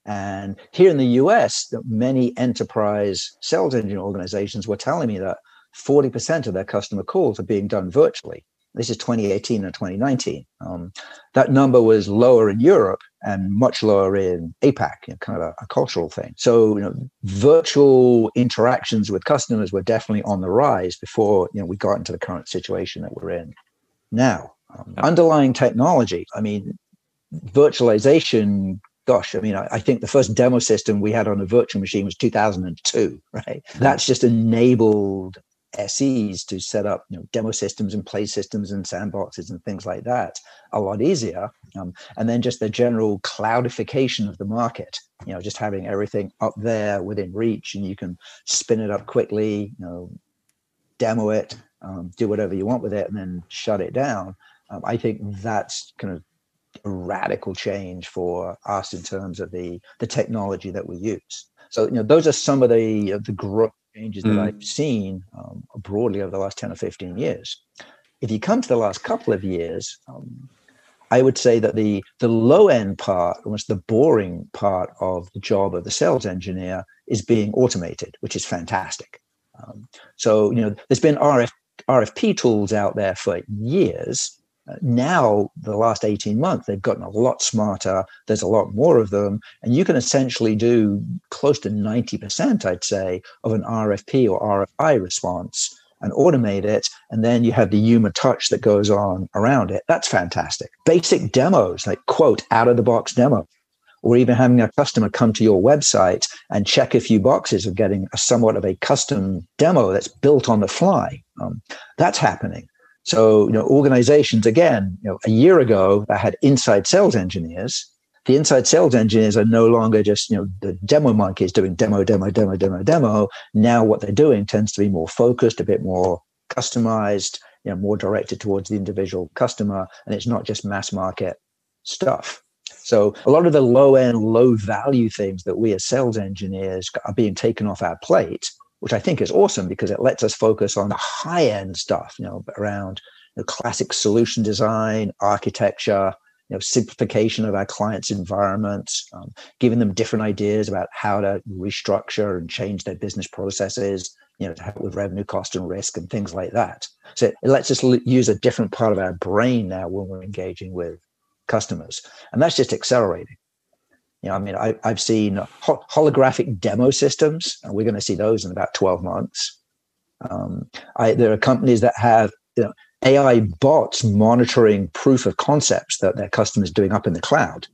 and here in the US, many enterprise sales engine organizations were telling me that 40% of their customer calls are being done virtually. This is 2018 and 2019. Um, that number was lower in Europe and much lower in APAC, you know, kind of a, a, cultural thing. So, you know, virtual interactions with customers were definitely on the rise before you know we got into the current situation that we're in now. Um, underlying technology, I mean, virtualization gosh, I mean, I, I, think the first demo system we had on a virtual machine was 2002, right? That's just enabled SEs to set up, you know, demo systems and play systems and sandboxes and things like that a lot easier. Um, and then just the general cloudification of the market, you know, just having everything up there within reach and you can spin it up quickly, you know, demo it, um, do whatever you want with it and then shut it down Um, I think that's kind of a radical change for us in terms of the the technology that we use. So you know those are some of the uh, the growth changes mm. that I've seen um, broadly over the last ten or fifteen years. If you come to the last couple of years, um, I would say that the the low end part, almost the boring part of the job of the sales engineer, is being automated, which is fantastic. Um, so you know, there's been RF, RFP tools out there for years. Now, the last 18 months, they've gotten a lot smarter. There's a lot more of them, and you can essentially do close to 90%, I'd say, of an RFP or RFI response and automate it. And then you have the human touch that goes on around it. That's fantastic. Basic demos, like quote, out of the box demo, or even having a customer come to your website and check a few boxes of getting a somewhat of a custom demo that's built on the fly. Um, that's happening. So, you know, organizations, again, you know, a year ago, that had inside sales engineers. The inside sales engineers are no longer just you know the demo monkeys doing demo demo demo demo demo. Now what they're doing tends to be more focused a bit more customized you know more directed towards the individual customer and it's not just mass market stuff. So a lot of the low end low value things that we as sales engineers are being taken off our plate which i think is awesome because it lets us focus on the high end stuff you know around the classic solution design architecture you know, simplification of our clients' environments, um, giving them different ideas about how to restructure and change their business processes, you know, to help with revenue, cost, and risk, and things like that. So it lets us use a different part of our brain now when we're engaging with customers, and that's just accelerating. You know, I mean, I, have seen ho- holographic demo systems, and we're going to see those in about twelve months. Um, I, there are companies that have you know, AI bots monitoring proof of concepts that their customers doing up in the cloud.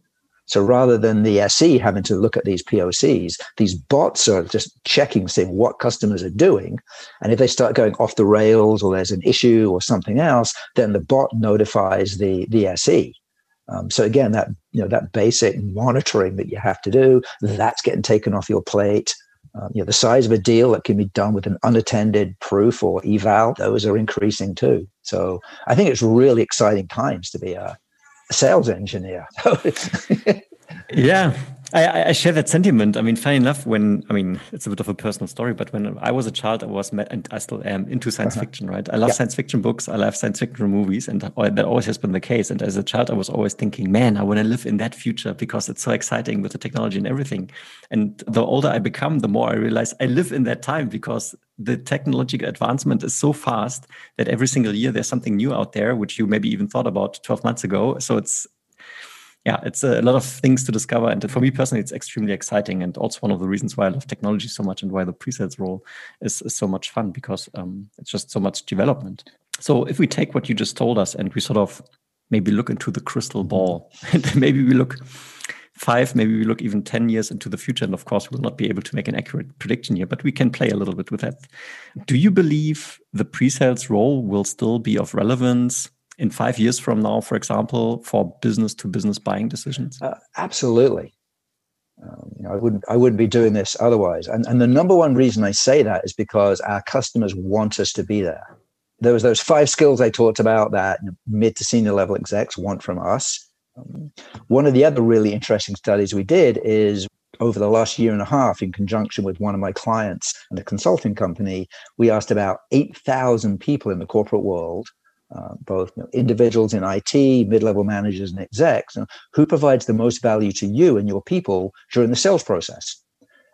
So rather than the SE having to look at these POCs, these bots are just checking, seeing what customers are doing. And if they start going off the rails or there's an issue or something else, then the bot notifies the, the SE. Um, so again, that you know that basic monitoring that you have to do, that's getting taken off your plate. Um, you know, the size of a deal that can be done with an unattended proof or eval, those are increasing too. So I think it's really exciting times to be a, a sales engineer. yeah, I, I, share that sentiment. I mean, funny enough, when I mean, it's a bit of a personal story, but when I was a child, I was met, and I still am into science uh-huh. fiction. Right, I love yeah. science fiction books. I love science fiction movies, and that always has been the case. And as a child, I was always thinking, man, I want to live in that future because it's so exciting with the technology and everything. And the older I become, the more I realize I live in that time because the technological advancement is so fast that every single year there's something new out there, which you maybe even thought about 12 months ago. So it's yeah, it's a lot of things to discover. And for me personally, it's extremely exciting. And also one of the reasons why I love technology so much and why the pre-sales role is, is so much fun because um, it's just so much development. So if we take what you just told us and we sort of maybe look into the crystal ball and maybe we look five, maybe we look even 10 years into the future. And of course, we'll not be able to make an accurate prediction here, but we can play a little bit with that. Do you believe the pre-sales role will still be of relevance in five years from now, for example, for business to business buying decisions? Uh, absolutely. Um, you know, I wouldn't I wouldn't be doing this otherwise. And and the number one reason I say that is because our customers want us to be there. There was those five skills I talked about that mid to senior level execs want from us. Um, one of the other really interesting studies we did is over the last year and a half, in conjunction with one of my clients and a consulting company, we asked about 8,000 people in the corporate world uh, both you know, individuals in IT, mid-level managers, and execs, you know, who provides the most value to you and your people during the sales process?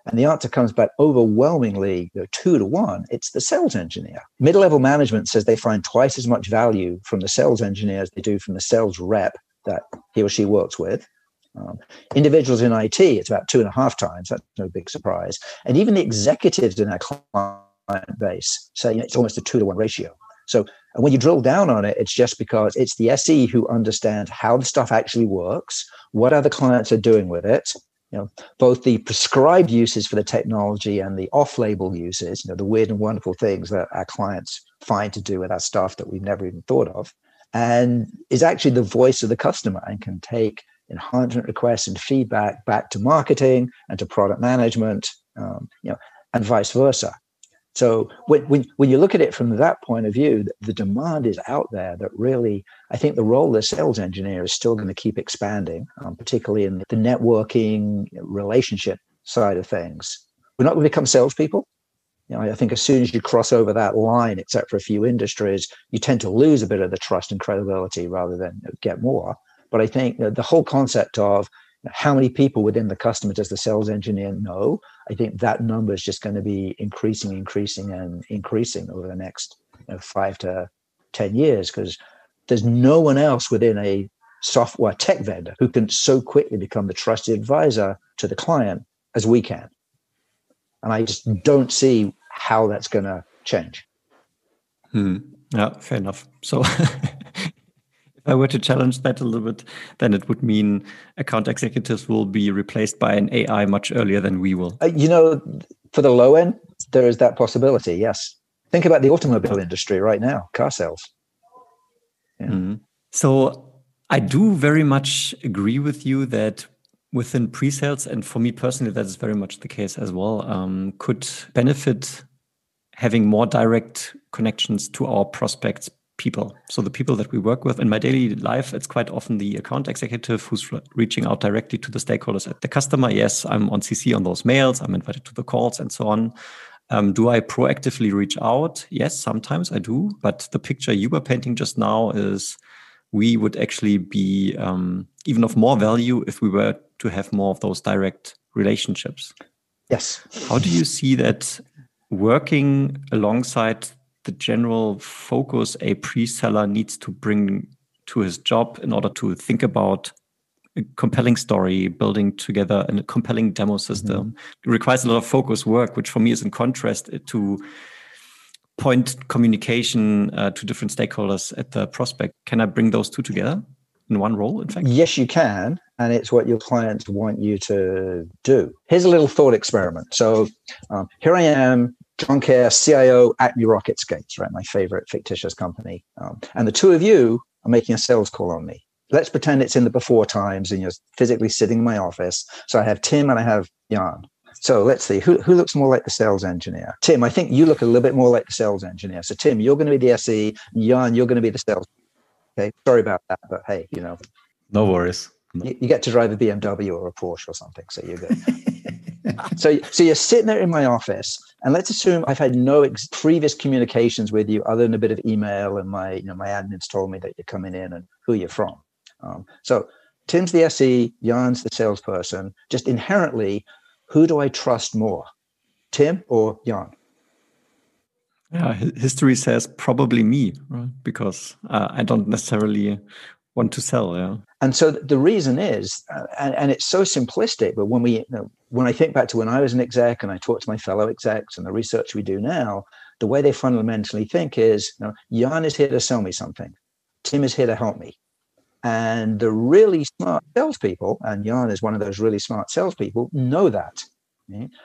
And the answer comes back overwhelmingly you know, two to one. It's the sales engineer. Mid-level management says they find twice as much value from the sales engineer as they do from the sales rep that he or she works with. Um, individuals in IT, it's about two and a half times. That's no big surprise. And even the executives in our client base say you know, it's almost a two to one ratio. So and when you drill down on it, it's just because it's the SE who understands how the stuff actually works, what other clients are doing with it, you know, both the prescribed uses for the technology and the off-label uses, you know, the weird and wonderful things that our clients find to do with our stuff that we've never even thought of, and is actually the voice of the customer and can take enhancement requests and feedback back to marketing and to product management, um, you know, and vice versa. So when, when, when you look at it from that point of view, the demand is out there that really, I think the role of the sales engineer is still going to keep expanding, um, particularly in the networking relationship side of things. We're not going to become salespeople. You know, I think as soon as you cross over that line, except for a few industries, you tend to lose a bit of the trust and credibility rather than get more. But I think the whole concept of how many people within the customer does the sales engineer know? I think that number is just going to be increasing, increasing, and increasing over the next you know, five to 10 years because there's no one else within a software tech vendor who can so quickly become the trusted advisor to the client as we can. And I just don't see how that's going to change. Hmm. Yeah, fair enough. So I were to challenge that a little bit, then it would mean account executives will be replaced by an AI much earlier than we will. Uh, you know, for the low end, there is that possibility. Yes. Think about the automobile industry right now, car sales. Yeah. Mm-hmm. So I do very much agree with you that within pre-sales, and for me personally, that is very much the case as well, um, could benefit having more direct connections to our prospects people. So the people that we work with in my daily life, it's quite often the account executive who's reaching out directly to the stakeholders at the customer. Yes, I'm on CC on those mails. I'm invited to the calls and so on. Um, do I proactively reach out? Yes, sometimes I do. But the picture you were painting just now is we would actually be um, even of more value if we were to have more of those direct relationships. Yes. How do you see that working alongside the general focus a pre-seller needs to bring to his job in order to think about a compelling story, building together a compelling demo system. Mm -hmm. It requires a lot of focus work, which for me is in contrast to point communication uh, to different stakeholders at the prospect. Can I bring those two together in one role, in fact? Yes, you can. And it's what your clients want you to do. Here's a little thought experiment. So um, here I am John Care, CIO, at New Rocket Skates, right? My favorite fictitious company. Um, and the two of you are making a sales call on me. Let's pretend it's in the before times and you're physically sitting in my office. So I have Tim and I have Jan. So let's see who, who looks more like the sales engineer. Tim, I think you look a little bit more like the sales engineer. So Tim, you're going to be the SE. Jan, you're going to be the sales. Okay, sorry about that, but hey, you know, no worries. No. You, you, get to drive a BMW or a Porsche or something, so you're good. so, so you're sitting there in my office, and let's assume I've had no ex- previous communications with you other than a bit of email, and my you know my admins told me that you're coming in and who you're from. Um, so Tim's the SE, Jan's the salesperson. Just inherently, who do I trust more, Tim or Jan? Yeah, history says probably me, right? Because uh, I don't necessarily want to sell. Yeah. And so the reason is, uh, and, and it's so simplistic, but when we, you know, when I think back to when I was an exec and I talk to my fellow execs and the research we do now, the way they fundamentally think is, you know, Jan is here to sell me something. Tim is here to help me. And the really smart salespeople, and Jan is one of those really smart salespeople, know that.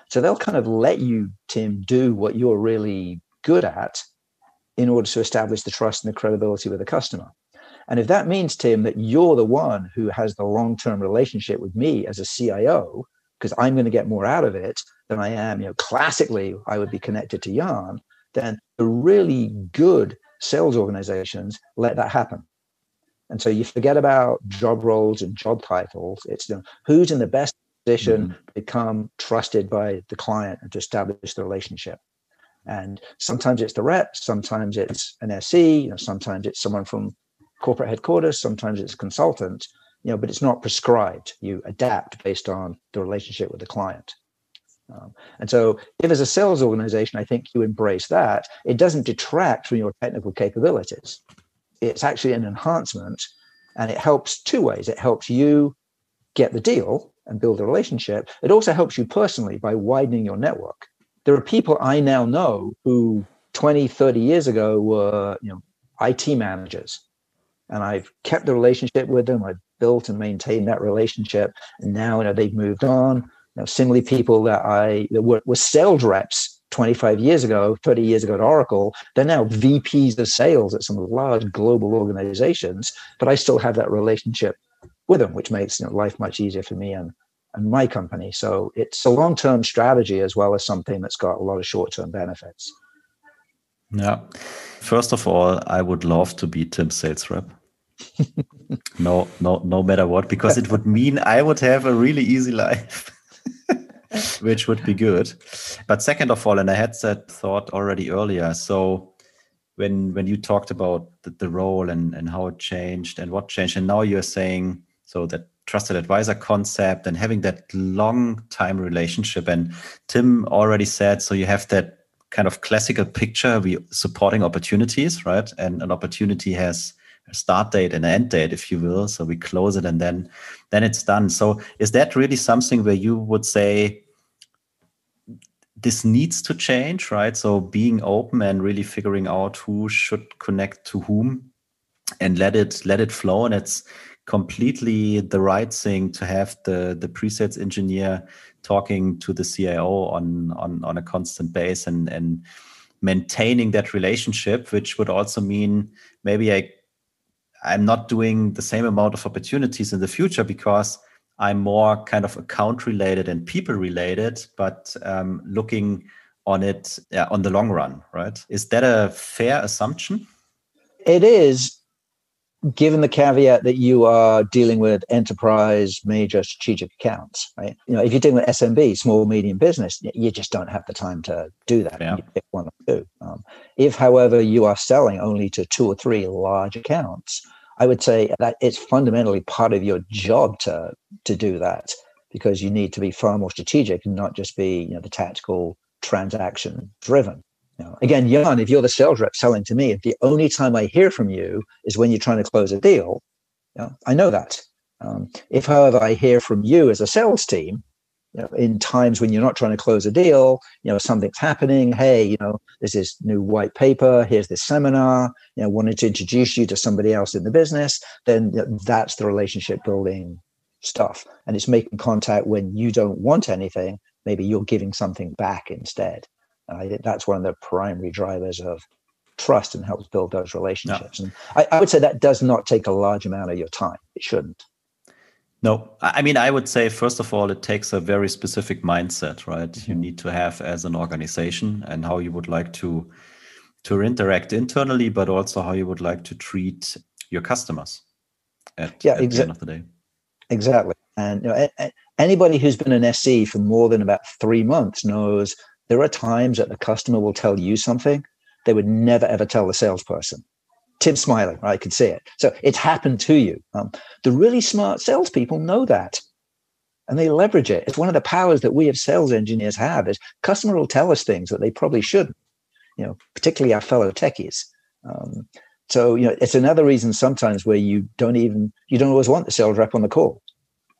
So they'll kind of let you, Tim, do what you're really good at in order to establish the trust and the credibility with the customer. And if that means, Tim, that you're the one who has the long term relationship with me as a CIO, because I'm going to get more out of it than I am, you know, classically, I would be connected to Jan, then the really good sales organizations let that happen. And so you forget about job roles and job titles. It's you know, who's in the best position mm-hmm. to become trusted by the client and to establish the relationship. And sometimes it's the rep, sometimes it's an SE, you know, sometimes it's someone from corporate headquarters, sometimes it's a consultant, you know, but it's not prescribed. You adapt based on the relationship with the client. Um, and so, if as a sales organization, I think you embrace that, it doesn't detract from your technical capabilities. It's actually an enhancement, and it helps two ways. It helps you get the deal and build a relationship. It also helps you personally by widening your network. There are people I now know who 20, 30 years ago were, you know, IT managers and I've kept the relationship with them. I've built and maintained that relationship, and now you know they've moved on. You know, similarly, people that I that were, were sales reps 25 years ago, 30 years ago at Oracle, they're now VPs of sales at some large global organizations, but I still have that relationship with them, which makes you know, life much easier for me and, and my company. So it's a long term strategy as well as something that's got a lot of short term benefits. Yeah. First of all, I would love to be Tim's sales rep. no, no, no matter what, because it would mean I would have a really easy life, which would be good. But second of all, and I had that thought already earlier. So when when you talked about the, the role and, and how it changed and what changed, and now you're saying so that trusted advisor concept and having that long time relationship. And Tim already said, so you have that kind of classical picture, we supporting opportunities, right? And an opportunity has a start date and an end date, if you will. So we close it and then then it's done. So is that really something where you would say this needs to change, right? So being open and really figuring out who should connect to whom and let it let it flow. And it's completely the right thing to have the the pre-sales engineer talking to the CIO on on on a constant base and and maintaining that relationship, which would also mean maybe I I'm not doing the same amount of opportunities in the future because I'm more kind of account related and people related, but um, looking on it yeah, on the long run, right? Is that a fair assumption? It is, given the caveat that you are dealing with enterprise major strategic accounts, right? You know, if you're dealing with SMB, small medium business, you just don't have the time to do that. Yeah. You pick one or two. Um, if, however, you are selling only to two or three large accounts, I would say that it's fundamentally part of your job to to do that because you need to be far more strategic and not just be you know the tactical transaction driven. Again, Jan, if you're the sales rep selling to me, if the only time I hear from you is when you're trying to close a deal, you know, I know that. Um, if, however, I hear from you as a sales team, you know, in times when you're not trying to close a deal, you know, something's happening. Hey, you know, there's this new white paper. Here's this seminar. You know, wanted to introduce you to somebody else in the business. Then you know, that's the relationship building stuff, and it's making contact when you don't want anything. Maybe you're giving something back instead. And I think that's one of the primary drivers of trust and helps build those relationships. And I, I would say that does not take a large amount of your time. It shouldn't. No, I mean, I would say, first of all, it takes a very specific mindset, right? Mm-hmm. You need to have as an organization and how you would like to to interact internally, but also how you would like to treat your customers at, yeah, at exa- the end of the day. Exactly. And you know, anybody who's been an SE for more than about three months knows there are times that the customer will tell you something they would never ever tell the salesperson. Tim smiling, I could see it. So it's happened to you. Um, the really smart salespeople know that and they leverage it. It's one of the powers that we as sales engineers have is customer will tell us things that they probably shouldn't, you know, particularly our fellow techies. Um, so, you know, it's another reason sometimes where you don't even, you don't always want the sales rep on the call.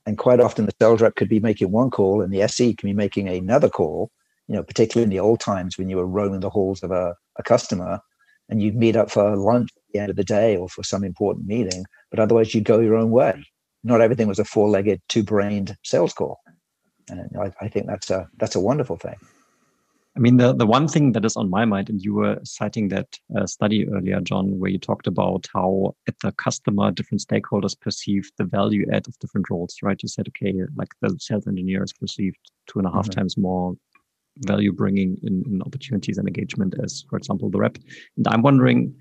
And quite often the sales rep could be making one call and the SE can be making another call, you know, particularly in the old times when you were roaming the halls of a, a customer and you'd meet up for lunch at the end of the day or for some important meeting, but otherwise you'd go your own way. Not everything was a four-legged, two-brained sales call, and I, I think that's a that's a wonderful thing. I mean, the, the one thing that is on my mind, and you were citing that uh, study earlier, John, where you talked about how at the customer, different stakeholders perceive the value add of different roles, right? You said, okay, like the sales engineer is perceived two and a half mm-hmm. times more value bringing in, in opportunities and engagement as, for example, the rep. And I'm wondering,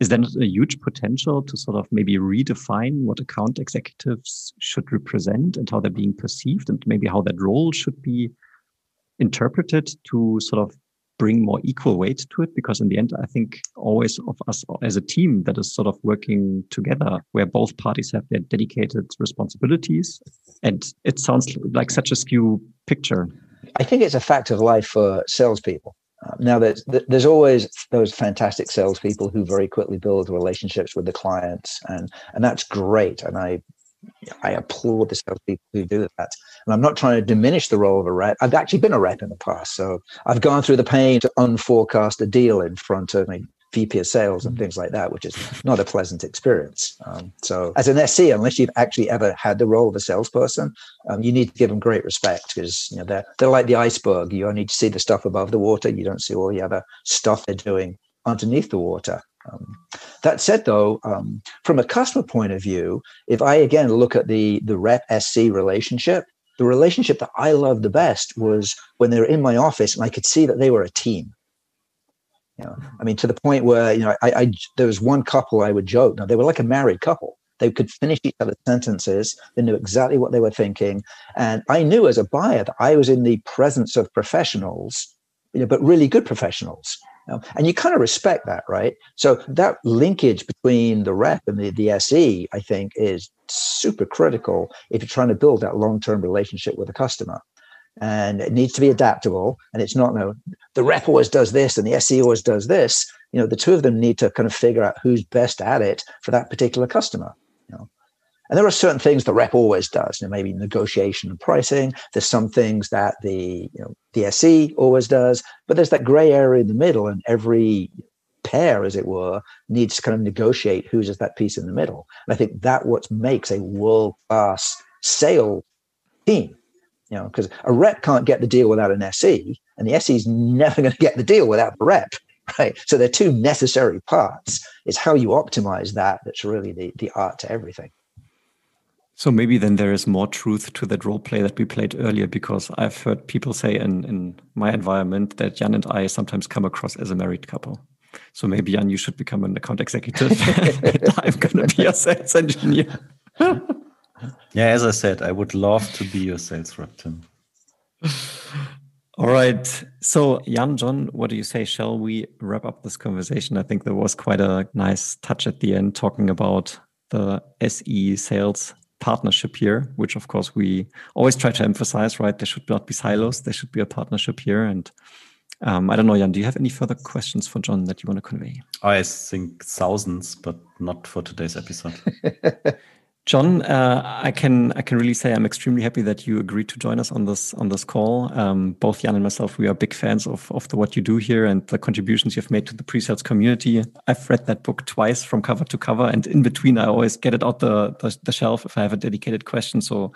is there not a huge potential to sort of maybe redefine what account executives should represent and how they're being perceived and maybe how that role should be interpreted to sort of bring more equal weight to it? Because in the end i think always of us as a team that is sort of working together where both parties have their dedicated responsibilities. And it sounds like such a skew picture i think it's a fact of life for salespeople um, now, there's there's always those fantastic salespeople who very quickly build relationships with the clients, and and that's great. And I I applaud the salespeople who do that. And I'm not trying to diminish the role of a rep. I've actually been a rep in the past, so I've gone through the pain to unforecast a deal in front of me. VP of sales and things like that, which is not a pleasant experience. Um, so, as an SE, unless you've actually ever had the role of a salesperson, um, you need to give them great respect because you know they're they're like the iceberg. You only see the stuff above the water. You don't see all the other stuff they're doing underneath the water. Um, that said, though, um, from a customer point of view, if I again look at the the rep SC relationship, the relationship that I loved the best was when they were in my office and I could see that they were a team You know, I mean, to the point where you know, I, I there was one couple I would joke. Now they were like a married couple. They could finish each other's sentences. They knew exactly what they were thinking, and I knew as a buyer that I was in the presence of professionals, you know, but really good professionals. You know? And you kind of respect that, right? So that linkage between the rep and the, the SE, I think, is super critical if you're trying to build that long-term relationship with a customer and it needs to be adaptable. And it's not, you know, the rep always does this and the SE always does this. You know, the two of them need to kind of figure out who's best at it for that particular customer. You know, and there are certain things the rep always does. You know, maybe negotiation and pricing. There's some things that the you know the SE always does, but there's that gray area in the middle, and every pair, as it were, needs to kind of negotiate who's just that piece in the middle. And I think that what makes a world class sale team you know, because a rep can't get the deal without an SE, and the SE is never going to get the deal without the rep, right? So they're two necessary parts. It's how you optimize that that's really the, the art to everything. So maybe then there is more truth to that role play that we played earlier, because I've heard people say in, in my environment that Jan and I sometimes come across as a married couple. So maybe Jan, you should become an account executive. I'm going to be a sales engineer. Yeah, as I said, I would love to be your sales rep, Tim. All right. So, Jan, John, what do you say? Shall we wrap up this conversation? I think there was quite a nice touch at the end talking about the SE sales partnership here, which of course we always try to emphasize, right? There should not be silos, there should be a partnership here. And um, I don't know, Jan, do you have any further questions for John that you want to convey? I think thousands, but not for today's episode. John, uh, I can I can really say I'm extremely happy that you agreed to join us on this on this call. Um, both Jan and myself, we are big fans of of the, what you do here and the contributions you've made to the pre-sales community. I've read that book twice from cover to cover, and in between, I always get it out the, the, the shelf if I have a dedicated question. So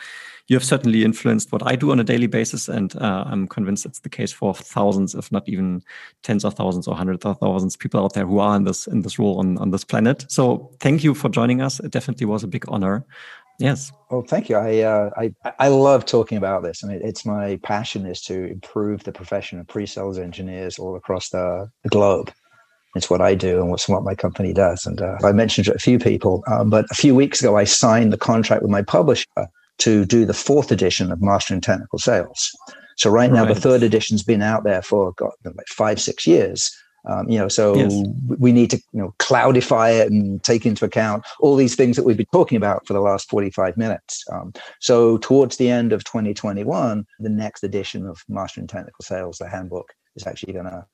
you have certainly influenced what I do on a daily basis, and uh, I'm convinced it's the case for thousands, if not even tens of thousands or hundreds of thousands people out there who are in this in this role on on this planet. So thank you for joining us. It definitely was a big honor. Yes. Well, thank you. I uh, I I love talking about this. I mean, it's my passion is to improve the profession of pre-sales engineers all across the, the globe. It's what I do and what's what my company does. And uh, I mentioned a few people, um, but a few weeks ago, I signed the contract with my publisher to do the fourth edition of Mastering Technical Sales. So right now, the third edition's been out there for got like five, six years. Um, you know, so yes. we need to you know cloudify it and take into account all these things that we've been talking about for the last 45 minutes. Um, so towards the end of 2021, the next edition of Mastering Technical Sales, the handbook, is actually going to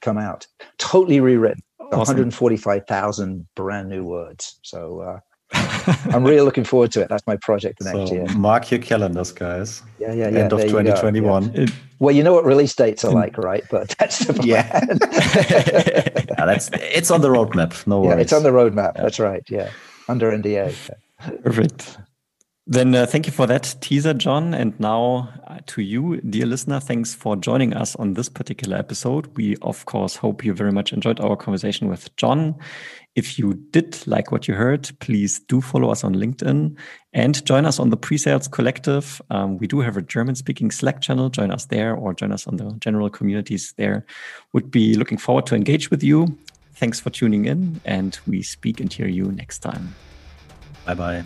come out, totally rewritten, awesome. 145,000 brand new words. So uh, I'm really looking forward to it. That's my project next so year. Mark your calendars, guys. Yeah, yeah, yeah. End of 2021. Yeah. Well, you know what release dates are like, right? But that's the plan. Yeah. yeah, that's it's on the roadmap. No worries. Yeah, it's on the roadmap. Yeah. That's right. Yeah, under NDA. Perfect. Then uh, thank you for that teaser, John. And now uh, to you, dear listener, thanks for joining us on this particular episode. We, of course, hope you very much enjoyed our conversation with John. If you did like what you heard, please do follow us on LinkedIn and join us on the Pre-Sales Collective. Um, we do have a German-speaking Slack channel. Join us there or join us on the general communities there. Would be looking forward to engage with you. Thanks for tuning in, and we speak and hear you next time. Bye-bye.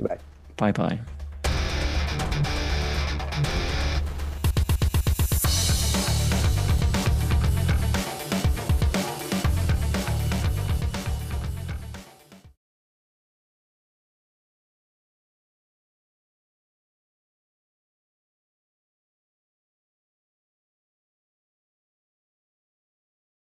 Bye. Bye bye.